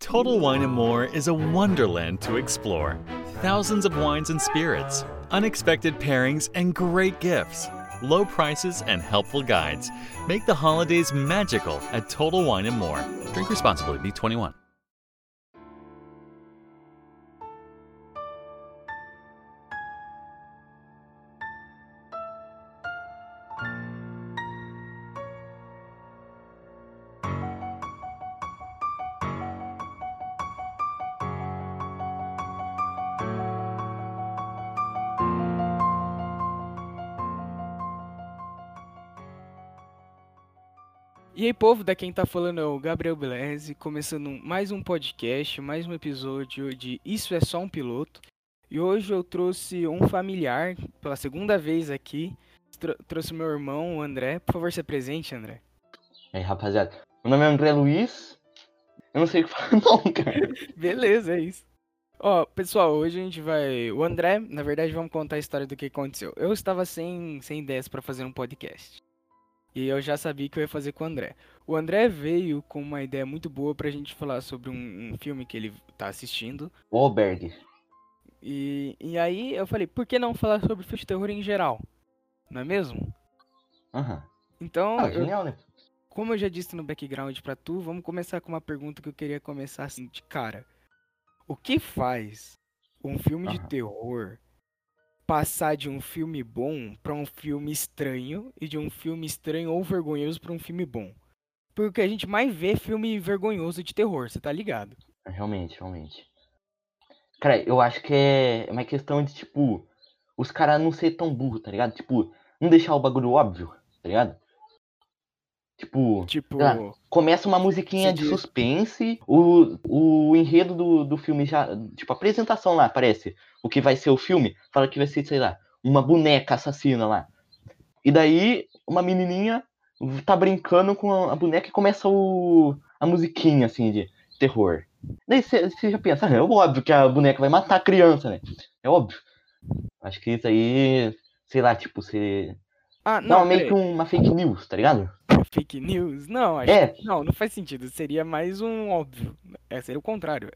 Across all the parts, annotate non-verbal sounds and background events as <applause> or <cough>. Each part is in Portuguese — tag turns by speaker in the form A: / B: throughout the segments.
A: Total Wine and More is a wonderland to explore. Thousands of wines and spirits, unexpected pairings, and great gifts. Low prices and helpful guides make the holidays magical at Total Wine and More. Drink responsibly, be 21.
B: Aí, povo, da quem tá falando é o Gabriel Beleze, começando mais um podcast, mais um episódio de Isso é Só um Piloto. E hoje eu trouxe um familiar, pela segunda vez aqui, Tro trouxe meu irmão, o André. Por favor, se presente, André.
C: E aí, rapaziada, meu nome é André Luiz, eu não sei o que <laughs> falar não, cara.
B: Beleza, é isso. Ó, pessoal, hoje a gente vai... O André, na verdade, vamos contar a história do que aconteceu. Eu estava sem, sem ideias para fazer um podcast. E eu já sabia que eu ia fazer com o André. O André veio com uma ideia muito boa pra gente falar sobre um, um filme que ele tá assistindo.
C: O Alberg.
B: E, e aí eu falei, por que não falar sobre filme de terror em geral? Não é mesmo?
C: Aham.
B: Então,
C: Ah, genial, né?
B: como eu já disse no background pra tu, vamos começar com uma pergunta que eu queria começar assim de cara. O que faz um filme de
C: Aham.
B: terror passar de um filme bom pra um filme estranho e de um filme estranho ou vergonhoso pra um filme bom? Porque o que a gente mais vê é filme vergonhoso de terror, você tá ligado?
C: Realmente, realmente. Cara, eu acho que é uma questão de, tipo, os caras não ser tão burro, tá ligado? Tipo, não deixar o bagulho óbvio, tá ligado? Tipo,
B: Tipo,
C: Ah. começa uma musiquinha
B: Você
C: de suspense, o, o enredo do, do filme já. Tipo, a apresentação lá, aparece. O que vai ser o filme, fala que vai ser, sei lá, uma boneca assassina lá. E daí, uma menininha tá brincando com a, boneca e começa o, a musiquinha, assim, de terror. Daí você já pensa, ah, é óbvio que a boneca vai matar a criança, né? É óbvio. Acho que isso aí, sei lá, tipo, você.
B: ah,
C: Não,
B: não,
C: meio que uma fake news, tá ligado?
B: fake news? Não, acho
C: É.
B: que não, não faz sentido. Seria mais um óbvio. É, seria o contrário.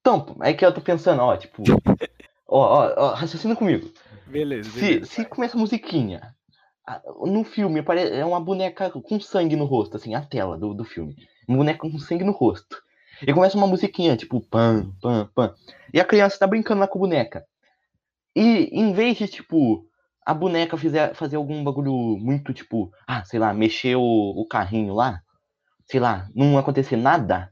C: Então, é que eu tô pensando, ó, tipo. <laughs> Ó, ó, ó, raciocina comigo.
B: Beleza,
C: Se,
B: beleza.
C: se começa a musiquinha, no filme é uma boneca com sangue no rosto, assim, a tela do, do filme. Uma boneca com sangue no rosto. E começa uma musiquinha, tipo, pam, pam, pam. E a criança tá brincando lá com a boneca. E em vez de, tipo, a boneca fizer, fazer algum bagulho muito, tipo, ah, sei lá, mexer o, o carrinho lá, sei lá, não acontecer nada.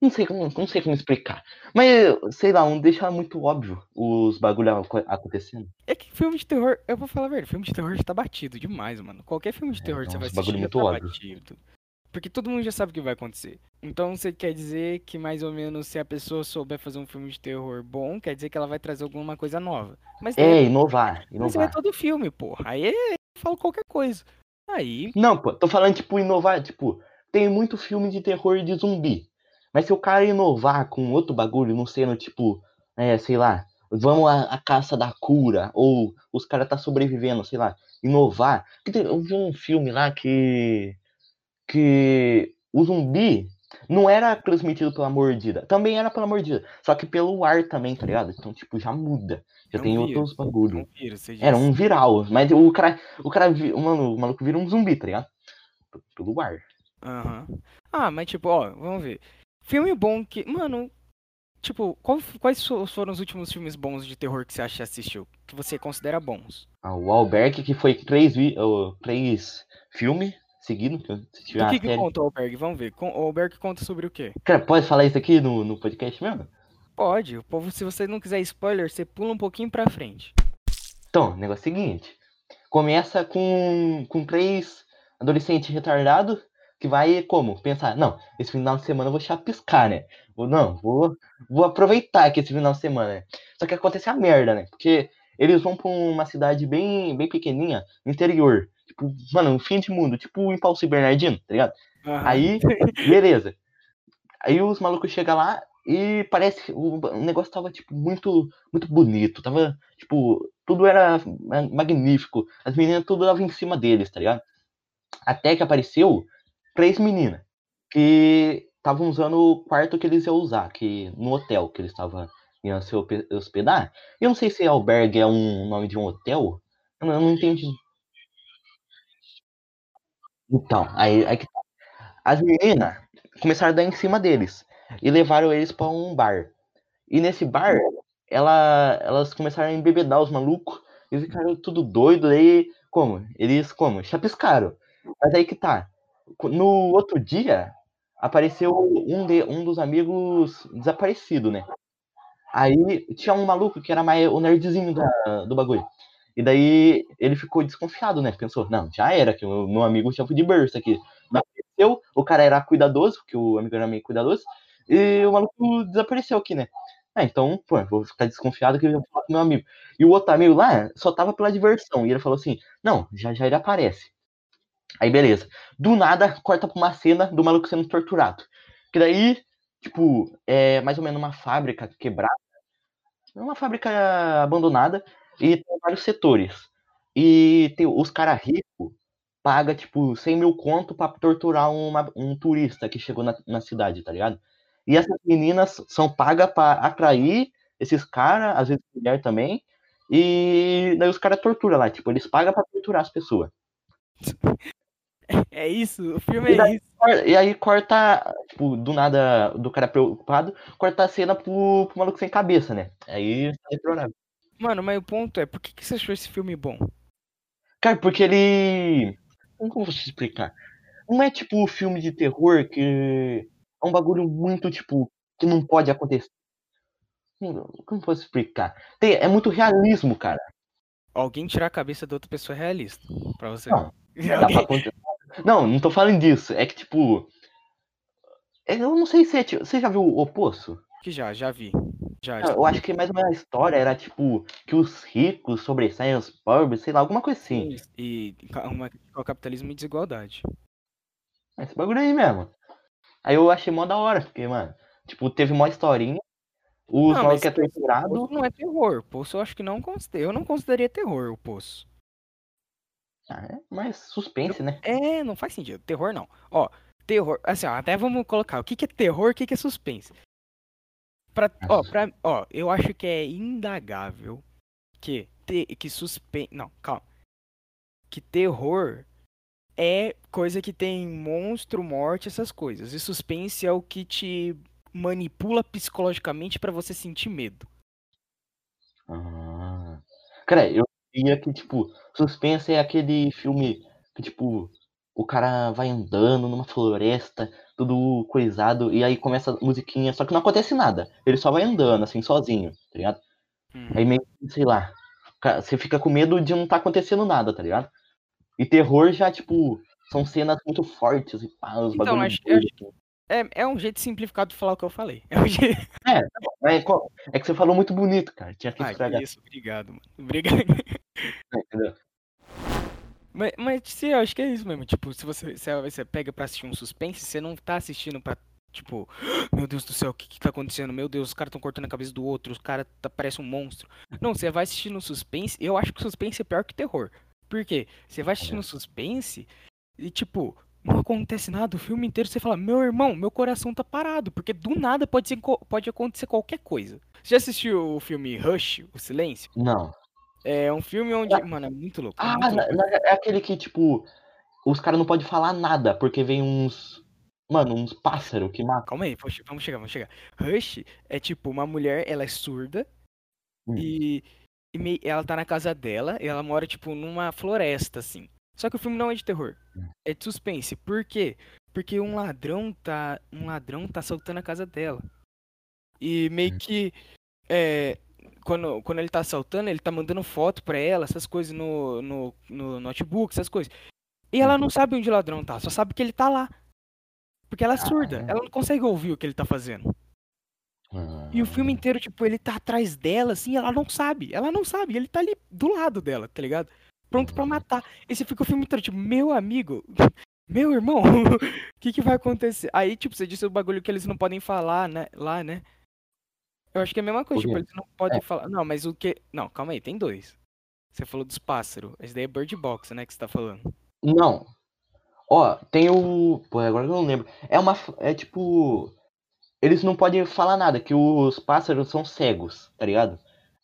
C: Não sei, como- não sei como explicar. Mas, sei lá, não deixa muito óbvio os bagulho aco- acontecendo.
B: É que filme de terror, eu vou falar a verdade, filme de terror já tá batido demais, mano. Qualquer filme de
C: É,
B: terror que você vai
C: nossa,
B: assistir já
C: muito
B: tá
C: óbvio.
B: batido. Porque todo mundo já sabe o que vai acontecer. Então você quer dizer que mais ou menos se a pessoa souber fazer um filme de terror bom, quer dizer que ela vai trazer alguma coisa nova. Mas
C: É, inovar,
B: mas vai
C: inovar.
B: todo filme, porra. Aí é- eu falo qualquer coisa. Aí,
C: Não, pô, tô falando, tipo, inovar, tipo, tem muito filme de terror de zumbi. Mas se o cara inovar com outro bagulho, não sendo, tipo, é, sei lá, vamos à, à caça da cura, ou os caras tá sobrevivendo, sei lá, inovar. Eu vi um filme lá que. que o zumbi não era transmitido pela mordida. Também era pela mordida. Só que pelo ar também, tá ligado? Então, tipo, já muda. Já
B: É um
C: tem
B: vírus,
C: outros bagulho.
B: não vira, você
C: Era um viral, mas o cara, o cara, mano, o maluco vira um zumbi, tá ligado? Pelo ar.
B: Aham. Ah, mas tipo, ó, vamos ver. Filme bom que. Mano, tipo, qual- quais fo- foram os últimos filmes bons de terror que você acha que assistiu? Que você considera bons?
C: Ah, o Alberg, que foi três, oh, três filmes seguidos, que eu assisti a
B: que, que
C: série.
B: conta o Alberg? Vamos ver. O Alberg conta sobre o quê?
C: Cara, pode falar isso aqui no, no podcast mesmo?
B: Pode. O povo, se você não quiser spoiler, você pula um pouquinho pra frente.
C: Então, o negócio é o seguinte. Começa com, com três adolescentes retardados que vai como? Pensar, não, esse final de semana eu vou chapiscar, né? Ou não, vou, vou aproveitar aqui esse final de semana, né? Só que acontece a merda, né? Porque eles vão pra uma cidade bem, bem pequenininha, no interior. Tipo, mano, um fim de mundo, tipo o Impulso Bernardino, tá ligado?
B: Aham.
C: Aí, <laughs> beleza. Aí os malucos chegam lá e parece que o negócio tava, tipo, muito, muito bonito. Tava, tipo, tudo era ma- magnífico. As meninas tudo davam em cima deles, tá ligado? Até que apareceu três meninas. Que estavam usando o quarto que eles iam usar, que no hotel que eles estavam iam se hospe- hospedar. Eu não sei se albergue é um nome de um hotel. Eu não, eu não entendi. Então, aí, aí que tá. as meninas começaram a dar em cima deles e levaram eles pra um bar. E nesse bar, ela, elas começaram a embebedar os malucos. Eles ficaram tudo doido. Aí, como? Eles, como? Chapiscaram. Mas aí que tá. No outro dia, apareceu um, de, um dos amigos desaparecido, né? Aí tinha um maluco que era mais o nerdzinho do bagulho. E daí ele ficou desconfiado, né? Pensou, não, já era, que o meu amigo tinha de berço aqui. Apareceu, o cara era cuidadoso, que o amigo era meio cuidadoso, e o maluco desapareceu aqui, né? Ah, então, pô, vou ficar desconfiado que eu vou falar com meu amigo. E o outro amigo lá só tava pela diversão. E ele falou assim: não, já já ele aparece. Aí beleza. Do nada, corta pra uma cena do maluco sendo torturado. Que daí, tipo, é mais ou menos uma fábrica quebrada. É uma fábrica abandonada e tem vários setores. E tem, os caras ricos paga tipo 100 mil conto pra torturar uma, um turista que chegou na, na cidade, tá ligado? E essas meninas são pagas pra atrair esses caras, às vezes mulher também. E daí os caras torturam lá, tipo, eles pagam pra torturar as pessoas. <laughs>
B: É isso, o filme
C: E
B: é
C: daí-
B: isso.
C: E aí corta, tipo, do nada, do cara preocupado, corta a cena pro, pro maluco sem cabeça, né? Aí é deplorável.
B: Mano, mas o ponto é, por que, que você achou esse filme bom?
C: Cara, porque ele. Como que eu vou te explicar? Não é tipo filme de terror que é um bagulho muito, tipo, que não pode acontecer. Como posso explicar? Tem- é muito realismo, cara.
B: Alguém tirar a cabeça da outra pessoa é realista. Pra você.
C: Não, Dá <laughs> pra acontecer. Não, não tô falando disso. É que, tipo. é- Eu não sei se é. tipo- Você já viu o Poço?
B: Que já, já vi. Já,
C: Eu acho que mais ou menos a história era, tipo, que os ricos sobressaem os pobres, sei lá, alguma coisa assim.
B: E ca- uma, o capitalismo e desigualdade.
C: Esse bagulho aí mesmo. Aí eu achei mó da hora, porque, mano, tipo, teve uma historinha, os
B: Não,
C: malucos que é torturado.
B: Poço não é terror. Poço eu acho que não considero. Eu não consideraria terror o Poço.
C: Ah, é mais suspense, né?
B: É, não faz sentido. Terror não. Ó, terror. Assim, ó, até vamos colocar. O que, que é terror, o que, que é suspense? Pra, ó, pra, ó, eu acho que é indagável que, te, que suspense. Não, calma. Que terror é coisa que tem monstro, morte, essas coisas. E suspense é o que te manipula psicologicamente pra você sentir medo.
C: Ah. Cara, eu diria que, tipo, suspense é aquele filme que, tipo, o cara vai andando numa floresta, tudo coisado, e aí começa a musiquinha, só que não acontece nada. Ele só vai andando, assim, sozinho, tá ligado?
B: Hum.
C: Aí meio que, sei lá, você fica com medo de não tá acontecendo nada, tá ligado? E terror já, tipo, são cenas muito fortes e pá, os
B: Então,
C: bagulho
B: acho-
C: assim.
B: É, é um jeito simplificado de falar o que eu falei. É um jeito... <laughs>
C: É, co- é que você falou muito bonito, cara. Tinha que
B: Ah,
C: estragar.
B: que isso, obrigado, mano. Obrigado.
C: entendeu?
B: Mas, mas sim, eu acho que é isso mesmo. Tipo, se você, se você pega pra assistir um suspense, você não tá assistindo pra, tipo, <gasps> meu Deus do céu, o que, que tá acontecendo? Meu Deus, os caras tão cortando a cabeça do outro, os caras tá, parece um monstro. Não, você vai assistir no suspense, eu acho que o suspense é pior que terror. Por quê? Você vai assistir no suspense e, tipo, não acontece nada, o filme inteiro você fala, meu irmão, meu coração tá parado, porque do nada pode, ser, pode acontecer qualquer coisa. Você já assistiu o filme Rush, O Silêncio?
C: Não.
B: É um filme onde, mano, é muito louco. é
C: Ah,
B: muito louco.
C: na- é aquele que, tipo, os caras não podem falar nada, porque vem uns. Mano, uns pássaros que matam.
B: Calma aí, vamos che- vamos chegar, vamos chegar. Rush é tipo uma mulher, ela é surda
C: Hum.
B: e, e mei- ela tá na casa dela e ela mora tipo numa floresta assim. Só que o filme não é de terror,
C: Hum.
B: é de suspense. Por quê? Porque um ladrão tá um ladrão tá assaltando a casa dela. E meio
C: Hum.
B: que é, quando, quando ele tá assaltando, ele tá mandando foto pra ela, essas coisas no, no, no notebook, essas coisas. E ela não sabe onde o ladrão tá, só sabe que ele tá lá. Porque ela é surda,
C: Caramba.
B: ela não consegue ouvir o que ele tá fazendo. E o
C: Ah.
B: filme inteiro, tipo, ele tá atrás dela, assim, ela não sabe. Ela não sabe, ele tá ali do lado dela, tá ligado? Pronto pra matar. E você fica o filme inteiro, tipo, meu amigo, <laughs> meu irmão, o <laughs> que que vai acontecer? Aí, tipo, você disse o bagulho que eles não podem falar, né, lá, né? Eu acho que é a mesma coisa, tipo, eles não podem falar. Não, mas o que. Não, calma aí, tem dois. Você falou dos pássaros. Esse daí é Bird Box, né, que você tá falando.
C: Não. Ó, tem o. Pô, agora eu não lembro. É uma. É tipo. Eles não podem falar nada, que os pássaros são cegos, tá ligado?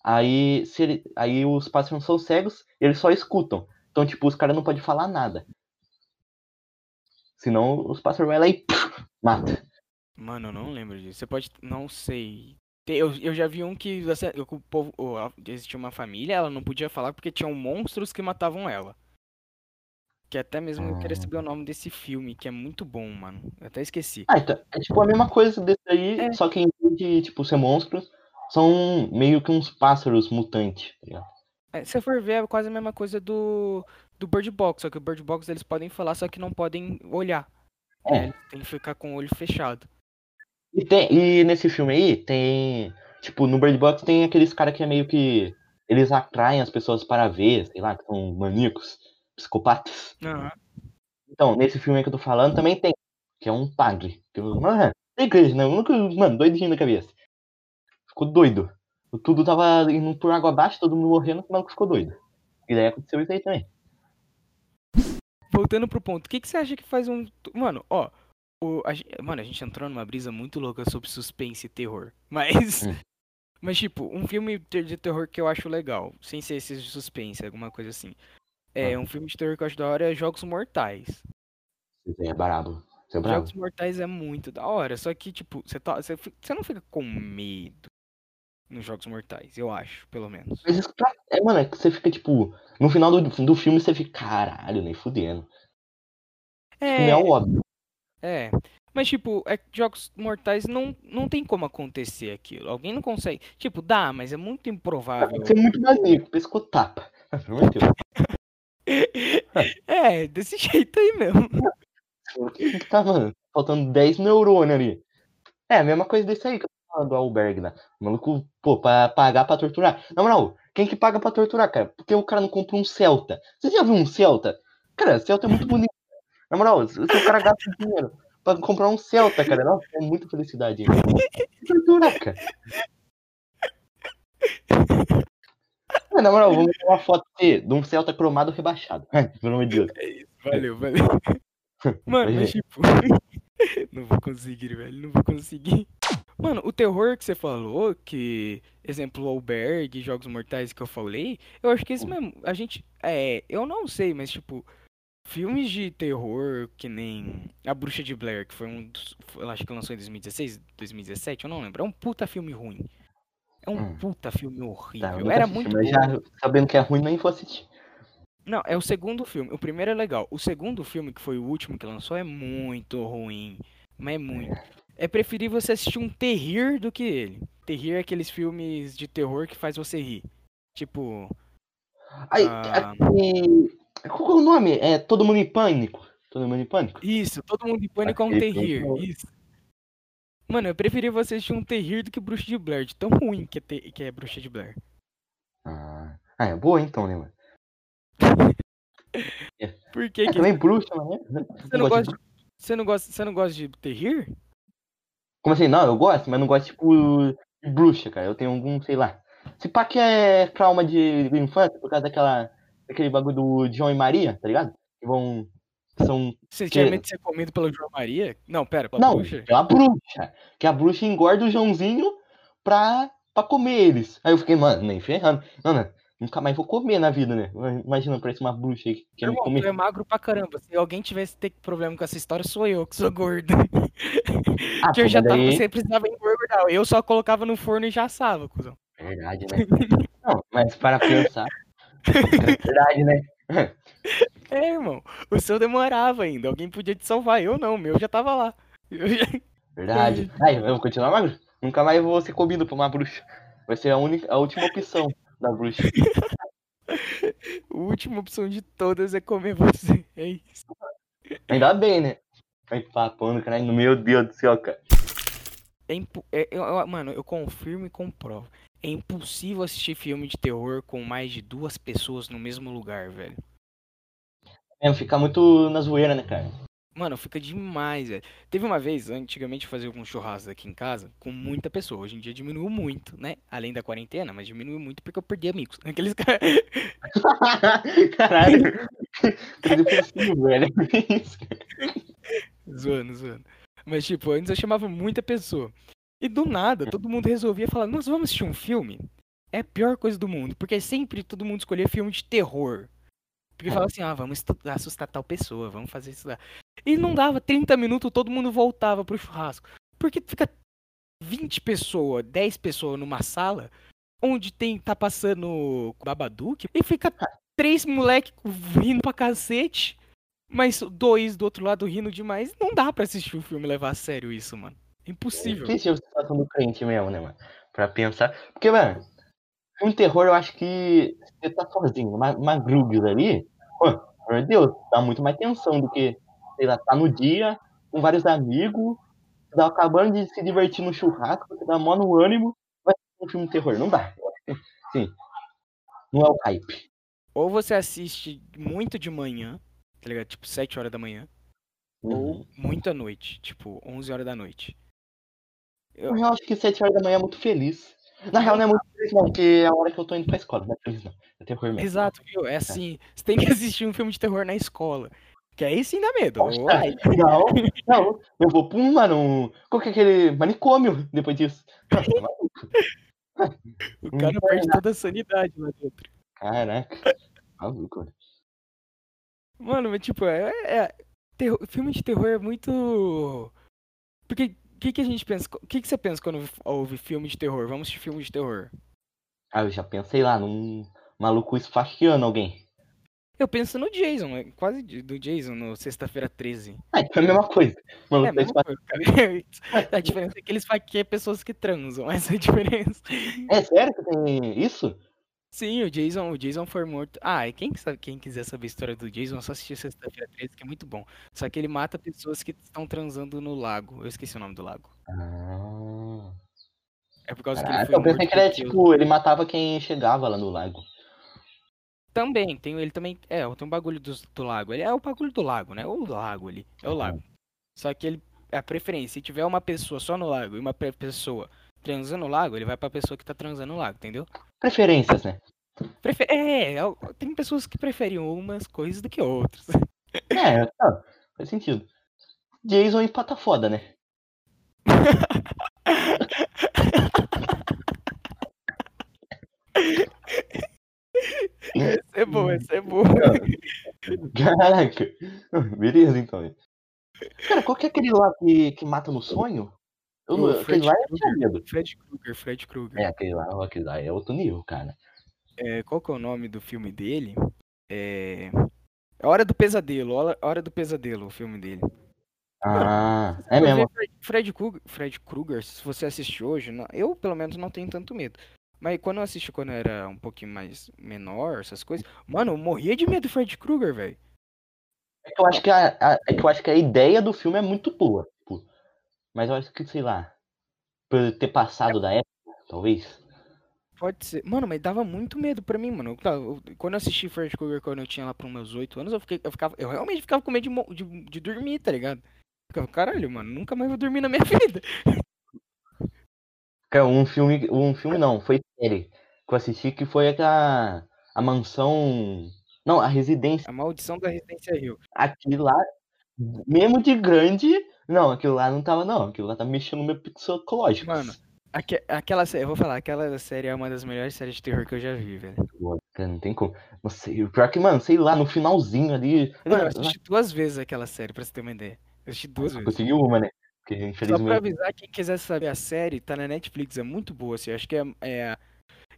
C: Aí, se ele... aí os pássaros são cegos, eles só escutam. Então, tipo, os caras não podem falar nada. Senão os pássaros vão lá e <laughs> mata.
B: Mano, eu não lembro disso. Você pode. Não sei. Eu, eu já vi um que o povo, existia uma família, ela não podia falar porque tinham monstros que matavam ela. Que até mesmo eu queria ah. saber o nome desse filme, que é muito bom, mano. Eu até esqueci.
C: Ah, então, é tipo a mesma coisa desse aí, é. só que em vez de, tipo, ser monstros, são meio que uns pássaros mutantes, tá ligado?
B: É, se for ver, é quase a mesma coisa do, do Bird Box, só que o Bird Box eles podem falar, só que não podem olhar. É. tem que ficar com o olho fechado.
C: E, tem, e nesse filme aí, tem. Tipo, no Bird Box tem aqueles caras que é meio que. Eles atraem as pessoas para ver, sei lá, que são maníacos psicopatas.
B: Uhum.
C: Então, nesse filme que eu tô falando também tem, que é um padre. Que, mano, tem igreja, né? Mano, doidinho da cabeça. Ficou doido. Tudo tava indo por água abaixo, todo mundo morrendo, o maluco ficou doido. E daí aconteceu isso aí também.
B: Voltando pro ponto, o que, que você acha que faz um. Mano, ó. O, a, mano, a gente entrou numa brisa muito louca sobre suspense e terror. <laughs> Mas. Hum. Mas, tipo, um filme de terror que eu acho legal, sem ser esse de suspense, alguma coisa assim. É, ah. um filme de terror que eu acho da hora é Jogos Mortais.
C: É brabo. Você é brabo.
B: Jogos Mortais é muito da hora, só que, tipo, você, tá, você, você não fica com medo nos Jogos Mortais, eu acho, pelo menos.
C: Mas isso, é, mano, é que você fica, tipo, no final do, do filme você fica, caralho, nem fudendo.
B: É.
C: é óbvio.
B: É. Mas, tipo, é Jogos Mortais não, não tem como acontecer aquilo. Alguém não consegue. Tipo, dá, mas é muito improvável.
C: Você é muito maneiro, de Deus. <laughs>
B: é, desse jeito aí mesmo. <laughs>
C: Tá, mano, faltando 10 neurônios ali. É, a mesma coisa desse aí que falando do albergue, né? O maluco, pô, pra pagar pra torturar. Na moral, quem que paga pra torturar, cara? Porque o cara não compra um Celta. Você já viu um Celta? Cara, Celta é muito bonito. Na moral, se o cara gasta dinheiro pra comprar um Celta, cara, nossa, é muita felicidade. Torturar, cara. Na moral, vamos ver uma foto de um Celta cromado rebaixado. Pelo amor de Deus.
B: É isso, valeu, valeu. <laughs> Mano, mas tipo. <laughs> não vou conseguir, velho. Não vou conseguir. Mano, o terror que você falou, que. Exemplo, o Alberg, Jogos Mortais que eu falei, eu acho que esse mesmo. A gente. É. Eu não sei, mas tipo. Filmes de terror que nem A Bruxa de Blair, que foi um dos. Eu acho que lançou em 2016, 2017, eu não lembro. É um puta filme ruim. É um hum. puta filme horrível. Tá, Era assisti, muito
C: mas já sabendo que é ruim, nem vou assistir.
B: Não, é o segundo filme. O primeiro é legal. O segundo filme, que foi o último que lançou, é muito ruim. Mas é muito. É preferível você assistir um terrir do que ele. Terrir é aqueles filmes de terror que faz você rir. Tipo.
C: Ai, ah... Qual é o nome? É Todo Mundo em Pânico. Todo Mundo em Pânico?
B: Isso, Todo Mundo em Pânico é um terrir. Isso. Mano, eu preferi você assistir um terrir do que Bruxa de Blair, de tão ruim que é, ter, que é Bruxa de Blair.
C: Ah, ah é boa então, né, mano? <laughs>
B: Por que é, que...
C: Também bruxa, né?
B: Você não, gosta de... você, não gosta... você não gosta de terrir?
C: Como assim? Não, eu gosto, mas não gosto, tipo, de bruxa, cara. Eu tenho algum, sei lá. Se pá que é trauma de infância, por causa daquela... Daquele bagulho do João e Maria, tá ligado? Que vão são.
B: Você tinha medo de ser comido pelo João Maria? Não, pera,
C: pela não, bruxa? Pela bruxa. Que a bruxa engorda o Joãozinho pra, pra comer eles. Aí eu fiquei, mano, nem ferrando. Não, não. Nunca mais vou comer na vida, né? Imagina, parece uma bruxa aí que quer me comer.
B: Tu é magro pra caramba. Se alguém tivesse ter problema com essa história, sou eu, que sou gordo. <laughs> Ah, que eu já tava, daí... você precisava engordar. Eu só colocava no forno e já assava, cuzão.
C: Verdade, né? Não, mas para pensar. É verdade, né? <laughs>
B: É, irmão. O seu demorava ainda. Alguém podia te salvar. Eu não, o meu já tava lá. Já... <laughs>
C: Verdade. Aí, vamos continuar magro? Nunca mais vou ser comido por uma bruxa. Vai ser a, única, a última opção da bruxa. <laughs>
B: a última opção de todas é comer você. É isso.
C: Ainda bem, né? Vai papando, cara. Meu Deus do céu, cara.
B: É impo... é, eu, mano, eu confirmo e comprovo. É impossível assistir filme de terror com mais de duas pessoas no mesmo lugar, velho.
C: É, fica muito na zoeira, né, cara?
B: Mano, fica demais, velho. Teve uma vez, antigamente, fazia alguns churrascos aqui em casa com muita pessoa. Hoje em dia diminuiu muito, né? Além da quarentena, mas diminuiu muito porque eu perdi amigos. <laughs> Aqueles caras. <laughs>
C: Caralho, filme, velho.
B: Zoando, zoando. Mas, tipo, antes eu chamava muita pessoa. E do nada, todo mundo resolvia falar, nós vamos assistir um filme? É a pior coisa do mundo, porque sempre todo mundo escolhia filme de terror. Porque falava assim, ah, vamos assustar tal pessoa, vamos fazer isso lá. E não dava 30 minutos, todo mundo voltava pro churrasco. Porque fica 20 pessoas, 10 pessoas numa sala, onde tem tá passando Babadook, e fica três moleque rindo pra cacete, mas dois do outro lado rindo demais. Não dá pra assistir o filme e levar a sério isso, mano. Impossível.
C: Triste a situação do crente mesmo, né, mano? Pra pensar. Porque, mano, filme de terror eu acho que você tá sozinho, uma, uma ali, pô, meu Deus, dá muito mais tensão do que, sei lá, tá no dia, com vários amigos, tá acabando de se divertir no churrasco, você dá mó no ânimo, vai assistir um filme de terror. Não dá. Eu <laughs> Sim. Não é o hype.
B: Ou você assiste muito de manhã, tá ligado? Tipo, 7 horas da manhã.
C: Uhum.
B: Ou muito à noite, tipo, 11 horas da noite.
C: Eu real acho que 7 horas da manhã é muito feliz. Na real, não é muito feliz, não, porque é a hora que eu tô indo pra escola, não é feliz, não. É terror mesmo.
B: Exato, viu? É assim, você tem que <laughs> assistir um filme de terror na escola. Que aí sim dá medo.
C: Poxa, Não, não, eu vou pra um, mano, qual que é aquele manicômio depois disso? Tá maluco.
B: o cara perde toda a sanidade lá dentro.
C: Caraca, maluco, mano.
B: Mano, mas tipo, é. é- terror- filme de terror é muito. Porque o que, que a gente pensa? O que, que você pensa quando ouve filme de terror? Vamos assistir filme de terror.
C: Ah, eu já pensei lá num maluco esfaqueando alguém.
B: Eu penso no Jason, é quase do Jason, no Sexta-feira 13.
C: Ah, então é a mesma coisa.
B: É, a
C: tá
B: mesma coisa. <laughs> A diferença é que eles esfaqueiam pessoas que transam, <laughs> essa é a diferença.
C: É sério que tem isso?
B: Sim, o Jason, o Jason foi morto. Ah, e quem, que sabe- quem quiser saber a história do Jason, é só assistir Sexta-feira 13, que é muito bom. Só que ele mata pessoas que estão transando no lago. Eu esqueci o nome do lago.
C: Ah.
B: É por causa que ele foi
C: eu pensei que ele
B: os-
C: tipo, ele matava quem chegava lá no lago.
B: Também, tem, ele também. É, tem um bagulho do, do lago. Ele é o bagulho do lago, né? Ou do lago ali. É o lago. Só que ele. É a preferência. Se tiver uma pessoa só no lago e uma pe- pessoa transando no lago, ele vai pra pessoa que tá transando no lago, entendeu?
C: Preferências, né?
B: Prefe- É, é, tem pessoas que preferem umas coisas do que outras. <laughs>
C: É, tá, faz sentido. Jason empata foda, né? <laughs>
B: Essa é boa, essa é boa. <laughs>
C: Caraca. Beleza, então. Cara, qual que é aquele lá que, que mata no sonho? Eu,
B: O
C: não- aquele
B: Fred
C: lá
B: Krueger.
C: medo.
B: Fred Krueger, Fred Krueger.
C: É, aquele lá, aquele lá é outro nível, cara.
B: É, qual que é o nome do filme dele? É. A Hora do Pesadelo, Hora- Hora do Pesadelo, o filme dele.
C: Ah, é mesmo.
B: Fred, Fred Krueger, Fred Krueger, se você assistir hoje, não- eu pelo menos não tenho tanto medo. Mas quando eu assisti quando eu era um pouquinho mais menor, essas coisas, mano, eu morria de medo do Fred Krueger, velho.
C: É que eu acho que a, a- é que eu acho que a ideia do filme é muito boa. tipo, mas eu acho que, sei lá, por ter passado da época, talvez.
B: Pode ser. Mano, mas dava muito medo pra mim, mano. Eu- eu- quando eu assisti Fred Krueger quando eu tinha lá pros meus 8 anos, eu, fiquei, eu, ficava, eu realmente ficava com medo de, de, de dormir, tá ligado? Ficava, caralho, mano, nunca mais vou dormir na minha <laughs> vida.
C: Cara, um filme, um filme não, foi série que eu assisti que foi aquela a mansão, não, a residência,
B: A maldição da Residência Rio.
C: aquilo lá, mesmo de grande, não, aquilo lá não tava não, aquilo lá tá mexendo no meu psicológico.
B: Mano, aque- aquela série, eu vou falar, aquela série é uma das melhores séries de terror que eu já vi, velho.
C: Cara, não tem como. Não sei, o pior que, mano, sei lá, no finalzinho ali,
B: Mano, eu assisti duas vezes aquela série, pra você ter uma ideia. Eu assisti duas vezes.
C: consegui uma, né? Porque
B: Só pra
C: infelizmente
B: avisar, quem quiser saber a série, tá na Netflix, é muito boa, assim, acho que é, é-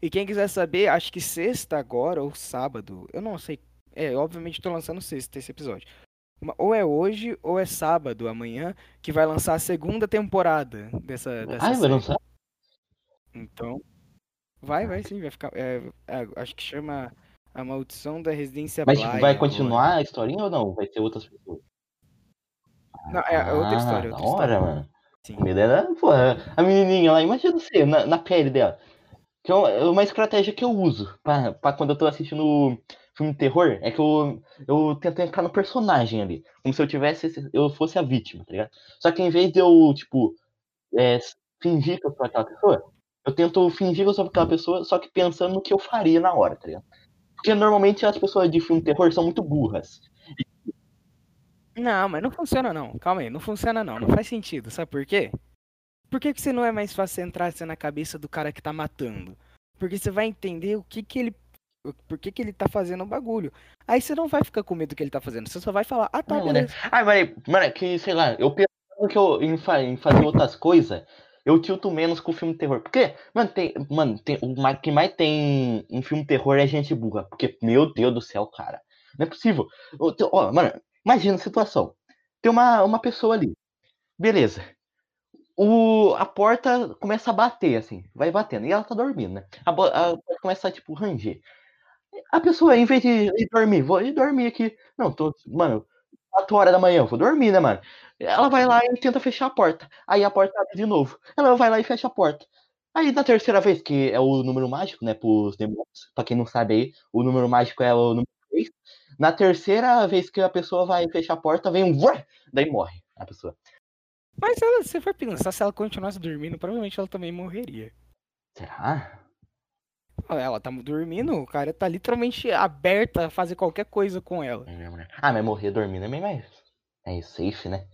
B: E quem quiser saber, acho que sexta agora, ou sábado, eu não sei, é, obviamente tô lançando sexta esse episódio. Ou é hoje, ou é sábado, amanhã, que vai lançar a segunda temporada dessa, dessa
C: vai
B: série.
C: lançar?
B: Então, vai, vai sim, vai ficar, é, é, acho que chama A Maldição da Residência
C: Mas tipo, vai
B: agora.
C: continuar a historinha ou não? Vai ser outras pessoas?
B: Não, é, outra
C: Ah,
B: história,
C: da
B: outra
C: hora,
B: história.
C: mano.
B: Sim.
C: Medo era, pô, a menininha lá, imagina você, na, na pele dela. Que é uma, é uma estratégia que eu uso pra, pra quando eu tô assistindo filme de terror, é que eu, eu tento entrar no personagem ali. Como se eu tivesse, eu fosse a vítima, tá ligado? Só que em vez de eu, tipo, é, fingir que eu sou aquela pessoa, eu tento fingir que eu sou aquela pessoa, só que pensando no que eu faria na hora, tá ligado? Porque normalmente as pessoas de filme terror são muito burras.
B: Não, mas não funciona não. Calma aí, não funciona não. Não faz sentido. Sabe por quê? Por que, que você não é mais fácil entrar assim, na cabeça do cara que tá matando? Porque você vai entender o que que ele. Por que, que ele tá fazendo o bagulho. Aí você não vai ficar com medo do que ele tá fazendo. Você só vai falar, ah tá,
C: Não, né?
B: beleza.
C: Ah, mas, mano, é que, sei lá, eu pensando que eu, em, em fazer outras coisas, eu tilto menos com o filme terror. Porque, mano, tem. Mano, tem, o que mais tem em filme terror é gente burra. Porque, meu Deus do céu, cara. Não é possível. Ó, mano, imagina a situação. Tem uma, uma pessoa ali. Beleza. O, a porta começa a bater, assim. Vai batendo. E ela tá dormindo, né? A, a porta começa a, tipo, ranger. A pessoa, em vez de, dormir, vou ir dormir aqui. Não, tô. Mano, 4 horas da manhã, vou dormir, né, mano? Ela vai lá e tenta fechar a porta. Aí a porta abre de novo. Ela vai lá e fecha a porta. Aí na terceira vez, que é o número mágico, né, pros demônios, pra quem não sabe aí, o número mágico é o número 3. Na terceira vez que a pessoa vai fechar a porta, vem um. Daí morre a pessoa.
B: Mas se ela, se for pensar, se ela continuasse dormindo, provavelmente ela também morreria.
C: Será?
B: Ela tá dormindo, o cara tá literalmente aberta a fazer qualquer coisa com ela.
C: Ah, mas morrer dormindo é meio mais. É safe, né?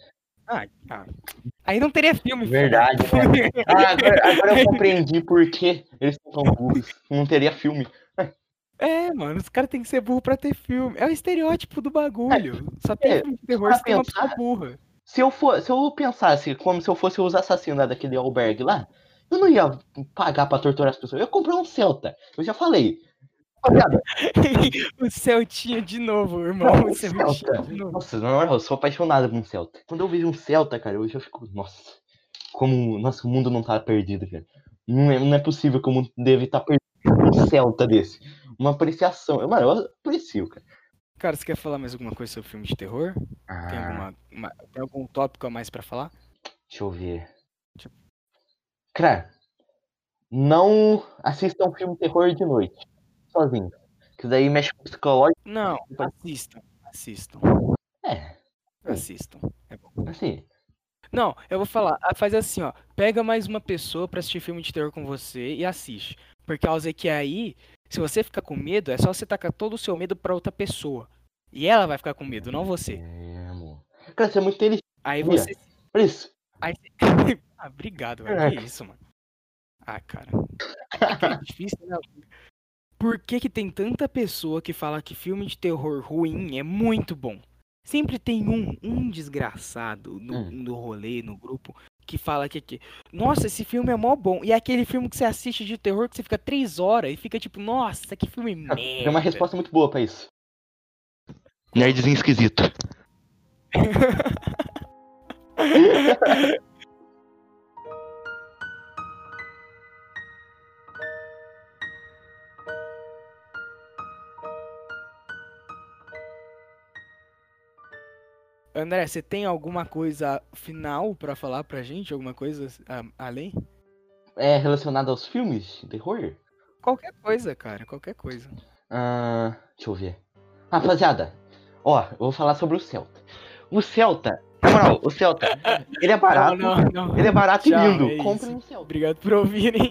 B: Ah, ah. Aí não teria filme.
C: Verdade,
B: filho. <laughs>
C: Ah, agora, agora eu compreendi por que eles são tão burros. Não teria filme.
B: É, mano, os caras têm que ser burro pra ter filme. É o estereótipo do bagulho. Só tem
C: é,
B: filme de terror se tem uma pessoa burra.
C: Se eu, for, se eu pensasse como se eu fosse os assassinos daquele albergue lá, eu não ia pagar pra torturar as pessoas. Eu ia comprar um Celta. Eu já falei. Rapaziada, <laughs>
B: o Celtinha de novo, irmão.
C: não, <laughs>
B: O
C: Celta.
B: de novo.
C: Nossa, na eu sou apaixonado por um Celta. Quando eu vejo um Celta, cara, eu já fico. Nossa. Como. Nossa, o mundo não tá perdido, cara. Não é, não é possível que o mundo deve estar perdido com um Celta desse. Uma apreciação. Eu- Mano, eu aprecio, cara.
B: Cara, você quer falar mais alguma coisa sobre filme de terror? Tem,
C: Ah,
B: alguma, uma- tem algum tópico a mais pra falar?
C: Deixa eu ver.
B: Deixa
C: Cara, não assistam filme terror de noite. Sozinho. Que daí mexe com o psicológico.
B: Não, assistam. Assistam.
C: É,
B: Assistam. É bom.
C: assim.
B: Não, eu vou falar. ah, Faz assim, ó. Pega mais uma pessoa pra assistir filme de terror com você e assiste. Por causa que aí, se você ficar com medo, é só você tacar todo o seu medo pra outra pessoa. E ela vai ficar com medo, não você.
C: É, amor. Cara, você é muito inteligente.
B: Aí você.
C: Olha isso.
B: Aí você... <laughs> ah, obrigado, velho.
C: Caraca.
B: Que isso, mano. Ah, cara. É é <laughs> difícil, né? Por que, que tem tanta pessoa que fala que filme de terror ruim é muito bom? Sempre tem um, um desgraçado no,
C: Hum.
B: no rolê, no grupo, que fala que, que, nossa, esse filme é mó bom. E é aquele filme que você assiste de terror que você fica três horas e fica tipo, nossa, que filme merda.
C: Tem uma resposta muito boa pra isso. Nerdzinho esquisito. <laughs> <laughs>
B: André, você tem alguma coisa final pra falar pra gente? Alguma coisa além?
C: É relacionado aos filmes de terror?
B: Qualquer coisa, cara, qualquer coisa.
C: Ah, deixa eu ver. Rapaziada, ó, eu vou falar sobre o Celta. O Celta, na moral, o Celta, ele é barato.
B: Não, não, não.
C: Ele é barato
B: Tchau,
C: e lindo.
B: é
C: Compre
B: isso.
C: um Celta.
B: Obrigado por ouvirem.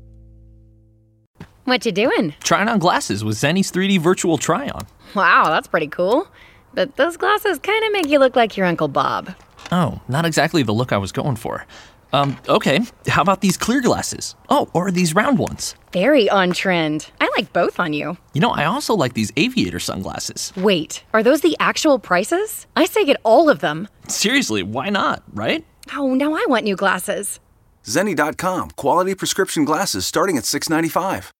D: What you doing?
E: Trying on glasses with Zenny's 3D virtual try on.
D: Wow, that's pretty cool. But those glasses kind of make you look like your Uncle Bob.
E: Oh, not exactly the look I was going for. Um, okay, how about these clear glasses? Oh, or these round ones.
D: Very on trend. I like both on you.
E: You know, I also like these aviator sunglasses.
D: Wait, are those the actual prices? I say get all of them.
E: Seriously, why not, right?
D: Oh, now I want new glasses.
F: Zenni.com, quality prescription glasses starting at $6.95.